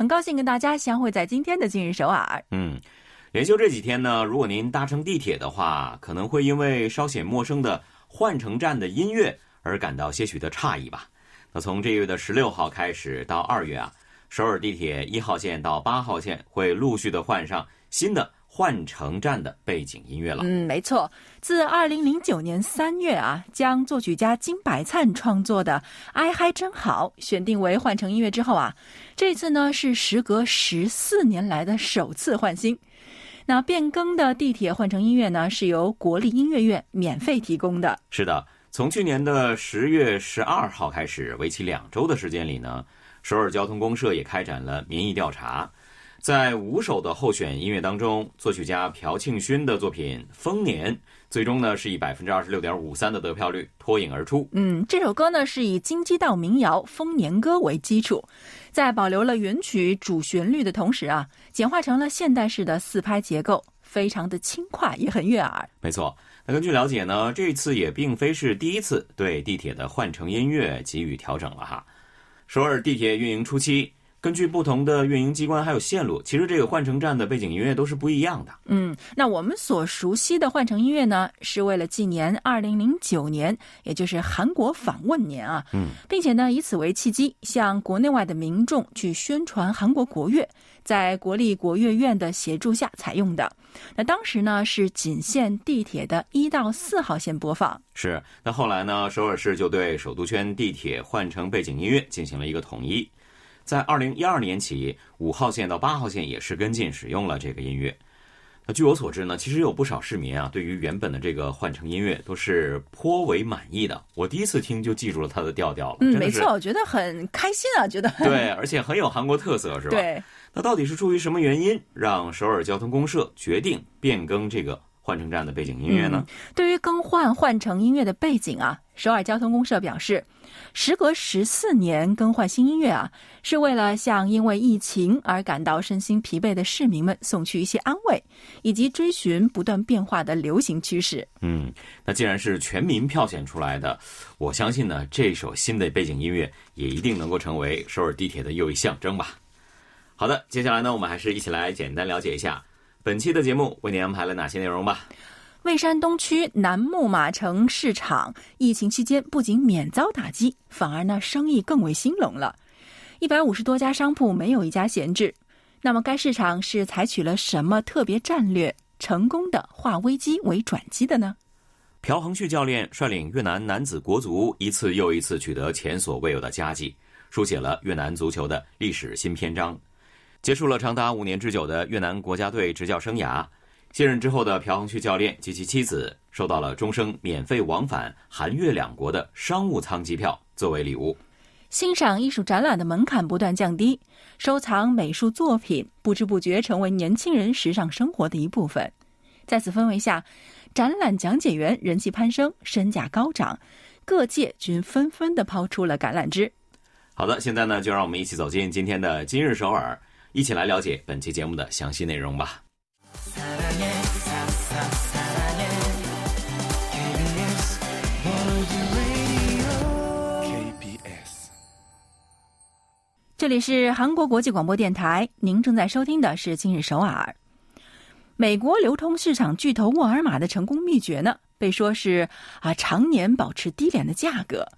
很高兴跟大家相会在今天的今日首尔。嗯，连休这几天呢，如果您搭乘地铁的话，可能会因为稍显陌生的换乘站的音乐而感到些许的诧异吧。那从这月的十六号开始到二月啊，首尔地铁一号线到八号线会陆续的换上新的。换乘站的背景音乐了。嗯，没错，自二零零九年三月啊，将作曲家金百灿创作的《哀嗨真好》选定为换乘音乐之后啊，这次呢是时隔十四年来的首次换新。那变更的地铁换乘音乐呢，是由国立音乐院免费提供的。是的，从去年的十月十二号开始，为期两周的时间里呢，首尔交通公社也开展了民意调查。在五首的候选音乐当中，作曲家朴庆勋的作品《丰年》最终呢是以百分之二十六点五三的得票率脱颖而出。嗯，这首歌呢是以京畿道民谣《丰年歌》为基础，在保留了原曲主旋律的同时啊，简化成了现代式的四拍结构，非常的轻快，也很悦耳。没错，那根据了解呢，这次也并非是第一次对地铁的换乘音乐给予调整了哈。首尔地铁运营初期。根据不同的运营机关还有线路，其实这个换乘站的背景音乐都是不一样的。嗯，那我们所熟悉的换乘音乐呢，是为了纪念二零零九年，也就是韩国访问年啊。嗯，并且呢，以此为契机，向国内外的民众去宣传韩国国乐，在国立国乐院的协助下采用的。那当时呢，是仅限地铁的一到四号线播放。是，那后来呢，首尔市就对首都圈地铁换乘背景音乐进行了一个统一。在二零一二年起，五号线到八号线也是跟进使用了这个音乐。那据我所知呢，其实有不少市民啊，对于原本的这个换乘音乐都是颇为满意的。我第一次听就记住了它的调调了。嗯，没错，我觉得很开心啊，觉得 对，而且很有韩国特色，是吧？对。那到底是出于什么原因，让首尔交通公社决定变更这个？换乘站的背景音乐呢？对于更换换乘音乐的背景啊，首尔交通公社表示，时隔十四年更换新音乐啊，是为了向因为疫情而感到身心疲惫的市民们送去一些安慰，以及追寻不断变化的流行趋势。嗯，那既然是全民票选出来的，我相信呢，这首新的背景音乐也一定能够成为首尔地铁的又一象征吧。好的，接下来呢，我们还是一起来简单了解一下。本期的节目为您安排了哪些内容吧？蔚山东区南木马城市场疫情期间不仅免遭打击，反而呢生意更为兴隆了。一百五十多家商铺没有一家闲置。那么该市场是采取了什么特别战略，成功的化危机为转机的呢？朴恒旭教练率领越南男子国足一次又一次取得前所未有的佳绩，书写了越南足球的历史新篇章。结束了长达五年之久的越南国家队执教生涯，卸任之后的朴恒旭教练及其妻子收到了终生免费往返韩越两国的商务舱机票作为礼物。欣赏艺术展览的门槛不断降低，收藏美术作品不知不觉成为年轻人时尚生活的一部分。在此氛围下，展览讲解员人气攀升，身价高涨，各界均纷纷的抛出了橄榄枝。好的，现在呢，就让我们一起走进今天的今日首尔。一起来了解本期节目的详细内容吧。这里是韩国国际广播电台，您正在收听的是《今日首尔》。美国流通市场巨头沃尔玛的成功秘诀呢，被说是啊，常年保持低廉的价格。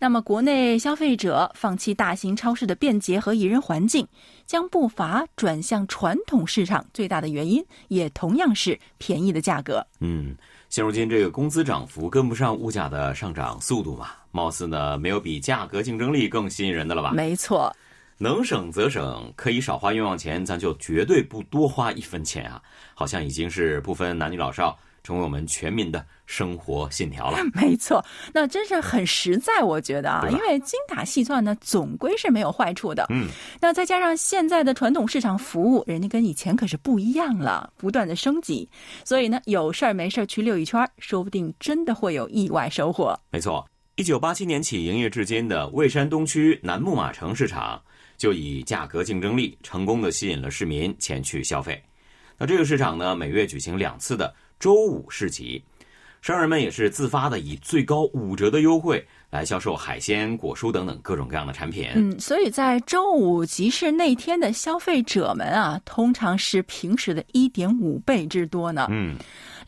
那么，国内消费者放弃大型超市的便捷和宜人环境，将步伐转向传统市场，最大的原因也同样是便宜的价格。嗯，现如今这个工资涨幅跟不上物价的上涨速度嘛，貌似呢没有比价格竞争力更吸引人的了吧？没错，能省则省，可以少花冤枉钱，咱就绝对不多花一分钱啊！好像已经是不分男女老少。成为我们全民的生活信条了。没错，那真是很实在，我觉得啊，因为精打细算呢，总归是没有坏处的。嗯，那再加上现在的传统市场服务，人家跟以前可是不一样了，不断的升级，所以呢，有事儿没事儿去溜一圈儿，说不定真的会有意外收获。没错，一九八七年起营业至今的蔚山东区南木马城市场，就以价格竞争力成功的吸引了市民前去消费。那这个市场呢，每月举行两次的周五市集，商人们也是自发的以最高五折的优惠来销售海鲜、果蔬等等各种各样的产品。嗯，所以在周五集市那天的消费者们啊，通常是平时的一点五倍之多呢。嗯，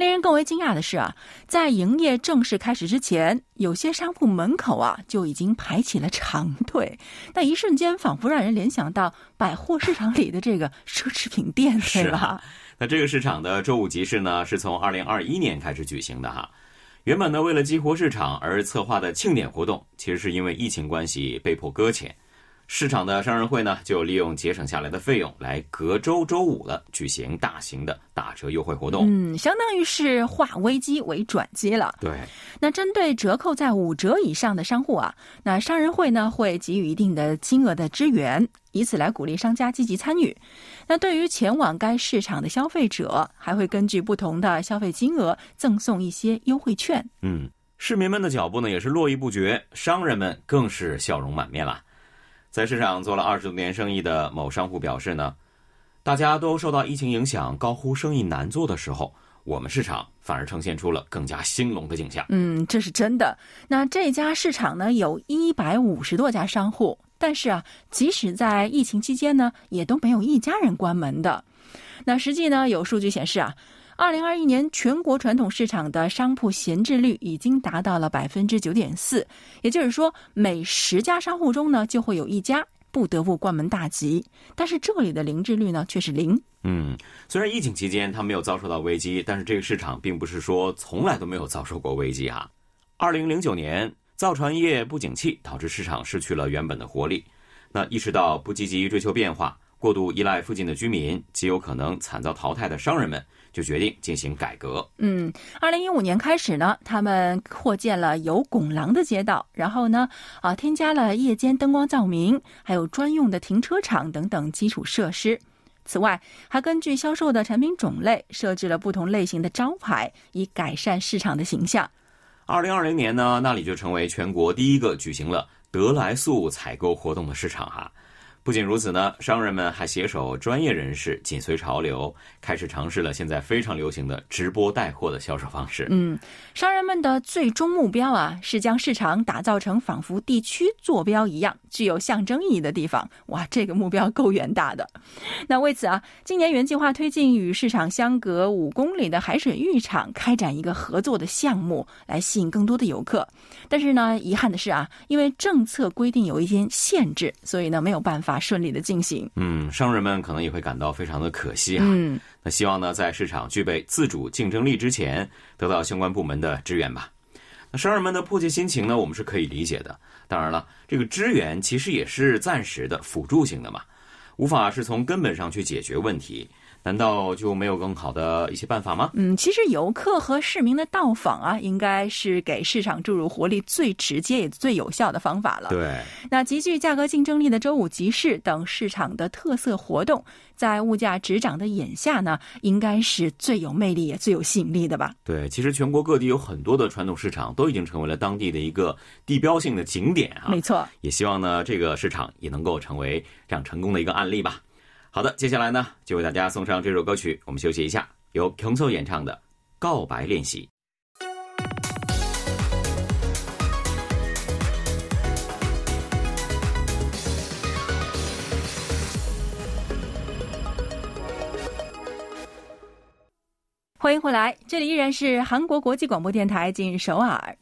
令人更为惊讶的是啊，在营业正式开始之前，有些商铺门口啊就已经排起了长队，那一瞬间仿佛让人联想到百货市场里的这个奢侈品店，对吧？那这个市场的周五集市呢，是从二零二一年开始举行的哈。原本呢，为了激活市场而策划的庆典活动，其实是因为疫情关系被迫搁浅。市场的商人会呢，就利用节省下来的费用，来隔周周五了举行大型的打折优惠活动。嗯，相当于是化危机为转机了。对，那针对折扣在五折以上的商户啊，那商人会呢会给予一定的金额的支援，以此来鼓励商家积极参与。那对于前往该市场的消费者，还会根据不同的消费金额赠送一些优惠券。嗯，市民们的脚步呢也是络绎不绝，商人们更是笑容满面了。在市场做了二十多年生意的某商户表示呢，大家都受到疫情影响，高呼生意难做的时候，我们市场反而呈现出了更加兴隆的景象。嗯，这是真的。那这家市场呢，有一百五十多家商户，但是啊，即使在疫情期间呢，也都没有一家人关门的。那实际呢，有数据显示啊，二零二一年全国传统市场的商铺闲置率已经达到了百分之九点四，也就是说，每十家商户中呢，就会有一家不得不关门大吉。但是这里的零置率呢，却是零。嗯，虽然疫情期间它没有遭受到危机，但是这个市场并不是说从来都没有遭受过危机啊。二零零九年，造船业不景气，导致市场失去了原本的活力。那意识到不积极追求变化，过度依赖附近的居民，极有可能惨遭淘汰的商人们，就决定进行改革。嗯，二零一五年开始呢，他们扩建了有拱廊的街道，然后呢，啊，添加了夜间灯光照明，还有专用的停车场等等基础设施。此外，还根据销售的产品种类设置了不同类型的招牌，以改善市场的形象。二零二零年呢，那里就成为全国第一个举行了德来素采购活动的市场哈。不仅如此呢，商人们还携手专业人士，紧随潮流，开始尝试了现在非常流行的直播带货的销售方式。嗯，商人们的最终目标啊，是将市场打造成仿佛地区坐标一样具有象征意义的地方。哇，这个目标够远大的。那为此啊，今年原计划推进与市场相隔五公里的海水浴场开展一个合作的项目，来吸引更多的游客。但是呢，遗憾的是啊，因为政策规定有一些限制，所以呢没有办法顺利的进行。嗯，商人们可能也会感到非常的可惜啊。嗯，那希望呢，在市场具备自主竞争力之前，得到相关部门的支援吧。那商人们的迫切心情呢，我们是可以理解的。当然了，这个支援其实也是暂时的、辅助性的嘛，无法是从根本上去解决问题。难道就没有更好的一些办法吗？嗯，其实游客和市民的到访啊，应该是给市场注入活力最直接也最有效的方法了。对，那极具价格竞争力的周五集市等市场的特色活动，在物价直涨的眼下呢，应该是最有魅力也最有吸引力的吧？对，其实全国各地有很多的传统市场都已经成为了当地的一个地标性的景点啊。没错，也希望呢，这个市场也能够成为这样成功的一个案例吧。好的，接下来呢，就为大家送上这首歌曲，我们休息一下，由 k o n s o 演唱的《告白练习》。欢迎回来，这里依然是韩国国际广播电台今日首尔。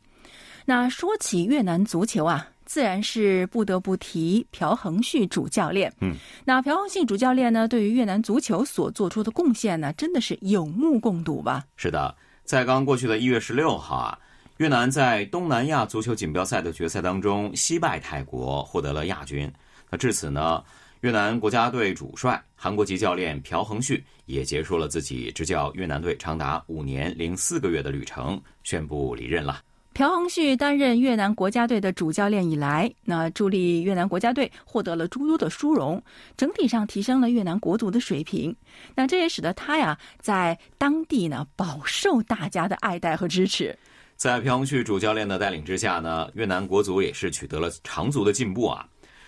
那说起越南足球啊，自然是不得不提朴恒旭主教练。嗯，那朴恒旭主教练呢，对于越南足球所做出的贡献呢，真的是有目共睹吧？是的，在刚过去的一月十六号啊，越南在东南亚足球锦标赛的决赛当中惜败泰国，获得了亚军。那至此呢，越南国家队主帅、韩国籍教练朴恒旭也结束了自己执教越南队长达五年零四个月的旅程，宣布离任了。朴恒旭担任越南国家队的主教练以来，那助力越南国家队获得了诸多的殊荣，整体上提升了越南国足的水平。那这也使得他呀在当地呢饱受大家的爱戴和支持。在朴恒旭主教练的带领之下呢，越南国足也是取得了长足的进步啊。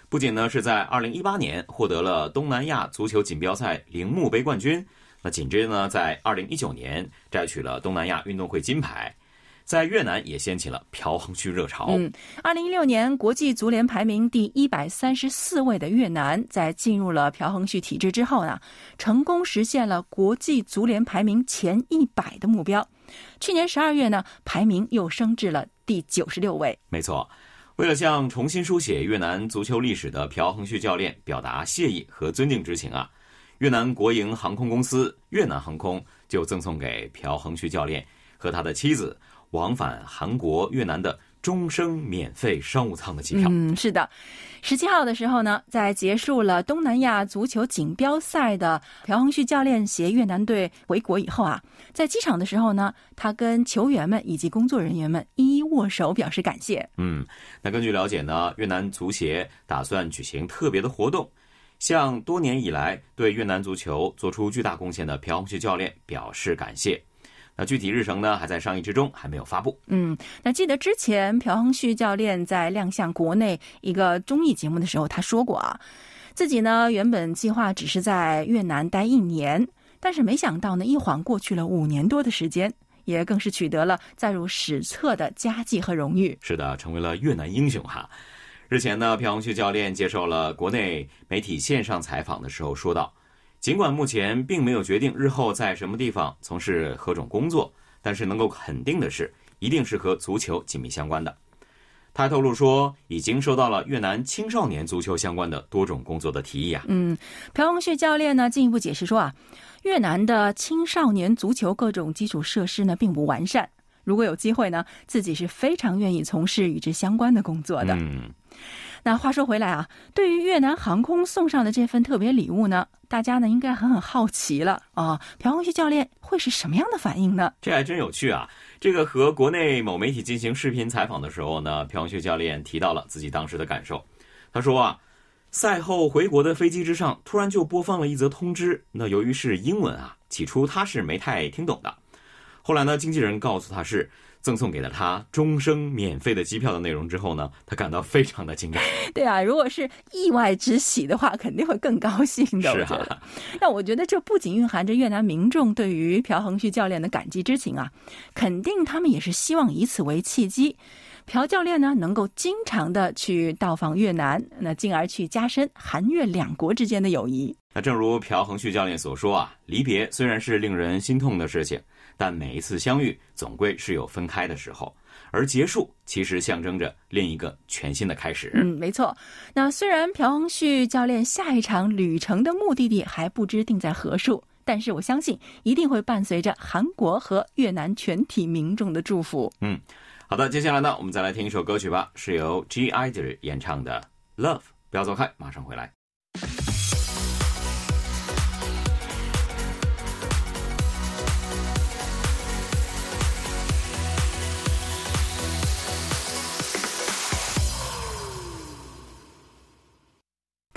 不仅呢是在2018年获得了东南亚足球锦标赛铃木杯冠军，那紧接着呢在2019年摘取了东南亚运动会金牌，在越南也掀起了朴恒旭热潮。嗯二零一六年国际足联排名第一百三十四位的越南，在进入了朴恒旭体制之后呢，成功实现了国际足联排名前一百的目标。去年十二月呢，排名又升至了第九十六位。没错。为了向重新书写越南足球历史的朴恒旭教练表达谢意和尊敬之情啊，越南国营航空公司越南航空就赠送给朴恒旭教练和他的妻子往返韩国、越南的。终生免费商务舱的机票。嗯，是的，十七号的时候呢，在结束了东南亚足球锦标赛的朴恒旭教练携越南队回国以后啊，在机场的时候呢，他跟球员们以及工作人员们一一握手表示感谢。嗯，那根据了解呢，越南足协打算举行特别的活动，向多年以来对越南足球做出巨大贡献的朴恒旭教练表示感谢。那具体日程呢，还在商议之中，还没有发布。嗯，那记得之前朴恒旭教练在亮相国内一个综艺节目的时候，他说过啊，自己呢原本计划只是在越南待一年，但是没想到呢，一晃过去了五年多的时间，也更是取得了载入史册的佳绩和荣誉。是的，成为了越南英雄哈。日前呢，朴恒旭教练接受了国内媒体线上采访的时候说道。尽管目前并没有决定日后在什么地方从事何种工作，但是能够肯定的是，一定是和足球紧密相关的。他透露说，已经收到了越南青少年足球相关的多种工作的提议啊。嗯，朴恒旭教练呢进一步解释说啊，越南的青少年足球各种基础设施呢并不完善，如果有机会呢，自己是非常愿意从事与之相关的工作的。嗯。那话说回来啊，对于越南航空送上的这份特别礼物呢，大家呢应该很很好奇了啊。朴恒旭教练会是什么样的反应呢？这还真有趣啊！这个和国内某媒体进行视频采访的时候呢，朴恒旭教练提到了自己当时的感受。他说啊，赛后回国的飞机之上突然就播放了一则通知，那由于是英文啊，起初他是没太听懂的。后来呢，经纪人告诉他是。赠送给了他终生免费的机票的内容之后呢，他感到非常的惊讶。对啊，如果是意外之喜的话，肯定会更高兴的。是啊，那我觉得这不仅蕴含着越南民众对于朴恒旭教练的感激之情啊，肯定他们也是希望以此为契机，朴教练呢能够经常的去到访越南，那进而去加深韩越两国之间的友谊。那正如朴恒旭教练所说啊，离别虽然是令人心痛的事情。但每一次相遇，总归是有分开的时候，而结束其实象征着另一个全新的开始。嗯，没错。那虽然朴恒旭教练下一场旅程的目的地还不知定在何处，但是我相信一定会伴随着韩国和越南全体民众的祝福。嗯，好的，接下来呢，我们再来听一首歌曲吧，是由 G I D 演唱的《Love》，不要走开，马上回来。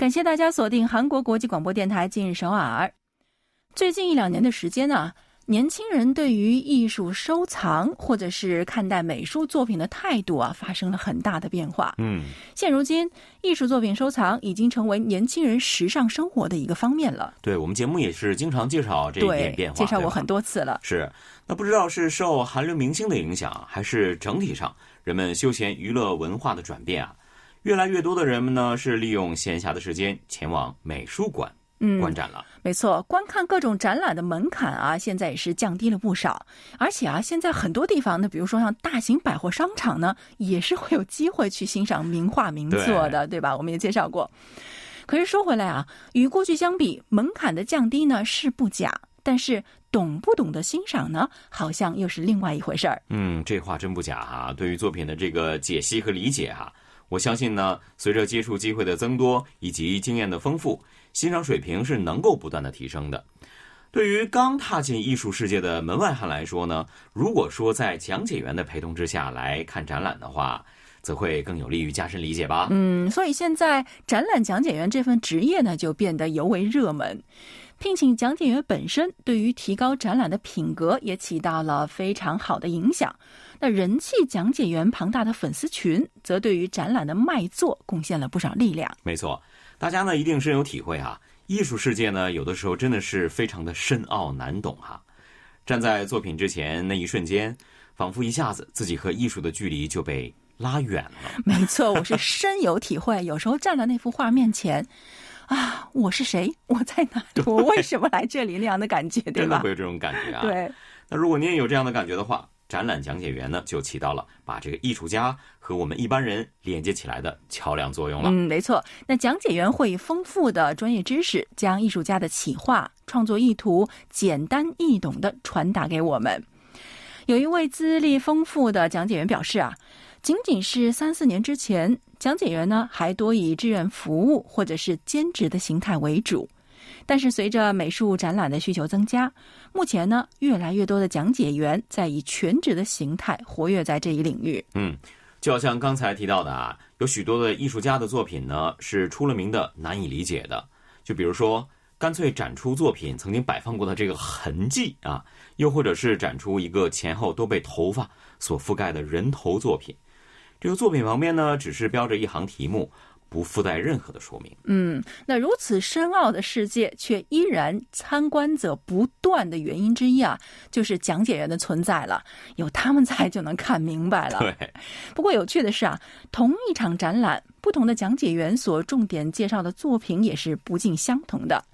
感谢大家锁定韩国国际广播电台今日首尔。最近一两年的时间呢，年轻人对于艺术收藏或者是看待美术作品的态度啊，发生了很大的变化。嗯，现如今，艺术作品收藏已经成为年轻人时尚生活的一个方面了。对我们节目也是经常介绍这一点变化，介绍过很多次了。是，那不知道是受韩流明星的影响，还是整体上人们休闲娱乐文化的转变啊？越来越多的人们呢，是利用闲暇的时间前往美术馆观展了。没错，观看各种展览的门槛啊，现在也是降低了不少。而且啊，现在很多地方呢，比如说像大型百货商场呢，也是会有机会去欣赏名画名作的，对吧？我们也介绍过。可是说回来啊，与过去相比，门槛的降低呢是不假，但是懂不懂得欣赏呢，好像又是另外一回事儿。嗯，这话真不假哈。对于作品的这个解析和理解哈。我相信呢，随着接触机会的增多以及经验的丰富，欣赏水平是能够不断的提升的。对于刚踏进艺术世界的门外汉来说呢，如果说在讲解员的陪同之下来看展览的话，则会更有利于加深理解吧。嗯，所以现在展览讲解员这份职业呢，就变得尤为热门。聘请讲解员本身对于提高展览的品格也起到了非常好的影响。那人气讲解员庞大的粉丝群，则对于展览的卖座贡献了不少力量。没错，大家呢一定深有体会啊。艺术世界呢，有的时候真的是非常的深奥难懂哈。站在作品之前那一瞬间，仿佛一下子自己和艺术的距离就被拉远了。没错，我是深有体会。有时候站在那幅画面前，啊，我是谁？我在哪？我为什么来这里？那样的感觉，对吧？真的会有这种感觉啊。对。那如果您也有这样的感觉的话，展览讲解员呢，就起到了把这个艺术家和我们一般人连接起来的桥梁作用了。嗯，没错。那讲解员会以丰富的专业知识，将艺术家的企划、创作意图简单易懂的传达给我们。有一位资历丰富的讲解员表示啊，仅仅是三四年之前，讲解员呢还多以志愿服务或者是兼职的形态为主。但是随着美术展览的需求增加，目前呢，越来越多的讲解员在以全职的形态活跃在这一领域。嗯，就好像刚才提到的啊，有许多的艺术家的作品呢是出了名的难以理解的。就比如说，干脆展出作品曾经摆放过的这个痕迹啊，又或者是展出一个前后都被头发所覆盖的人头作品。这个作品旁边呢，只是标着一行题目。不附带任何的说明。嗯，那如此深奥的世界，却依然参观者不断的原因之一啊，就是讲解员的存在了。有他们在，就能看明白了。对。不过有趣的是啊，同一场展览，不同的讲解员所重点介绍的作品也是不尽相同的。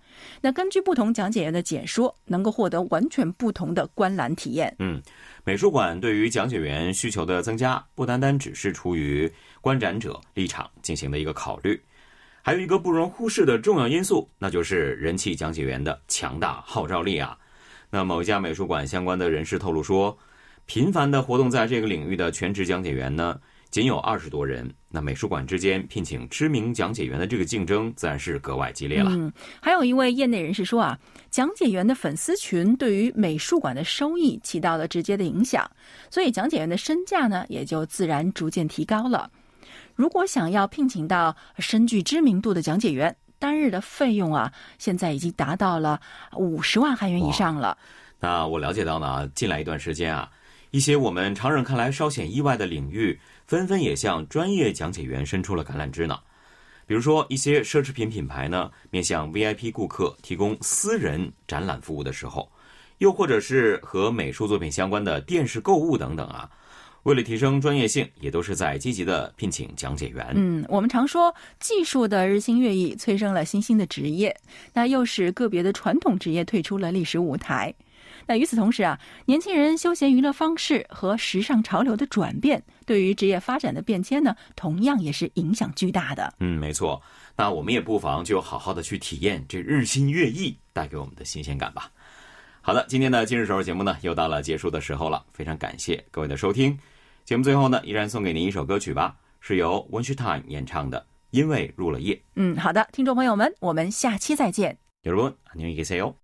那根据不同讲解员的解说，能够获得完全不同的观览体验。嗯，美术馆对于讲解员需求的增加，不单单只是出于观展者立场进行的一个考虑，还有一个不容忽视的重要因素，那就是人气讲解员的强大号召力啊。那某一家美术馆相关的人士透露说，频繁的活动在这个领域的全职讲解员呢。仅有二十多人，那美术馆之间聘请知名讲解员的这个竞争自然是格外激烈了。嗯，还有一位业内人士说啊，讲解员的粉丝群对于美术馆的收益起到了直接的影响，所以讲解员的身价呢也就自然逐渐提高了。如果想要聘请到深具知名度的讲解员，单日的费用啊，现在已经达到了五十万韩元以上了。那我了解到呢，近来一段时间啊，一些我们常人看来稍显意外的领域。纷纷也向专业讲解员伸出了橄榄枝呢。比如说，一些奢侈品品牌呢，面向 VIP 顾客提供私人展览服务的时候，又或者是和美术作品相关的电视购物等等啊，为了提升专业性，也都是在积极的聘请讲解员。嗯，我们常说技术的日新月异催生了新兴的职业，那又使个别的传统职业退出了历史舞台。那与此同时啊，年轻人休闲娱乐方式和时尚潮流的转变，对于职业发展的变迁呢，同样也是影响巨大的。嗯，没错。那我们也不妨就好好的去体验这日新月异带给我们的新鲜感吧。好的，今天的今日首尔节目呢，又到了结束的时候了。非常感谢各位的收听。节目最后呢，依然送给您一首歌曲吧，是由 One s h Time 演唱的《因为入了夜》。嗯，好的，听众朋友们，我们下期再见。여러분안녕히계세 요。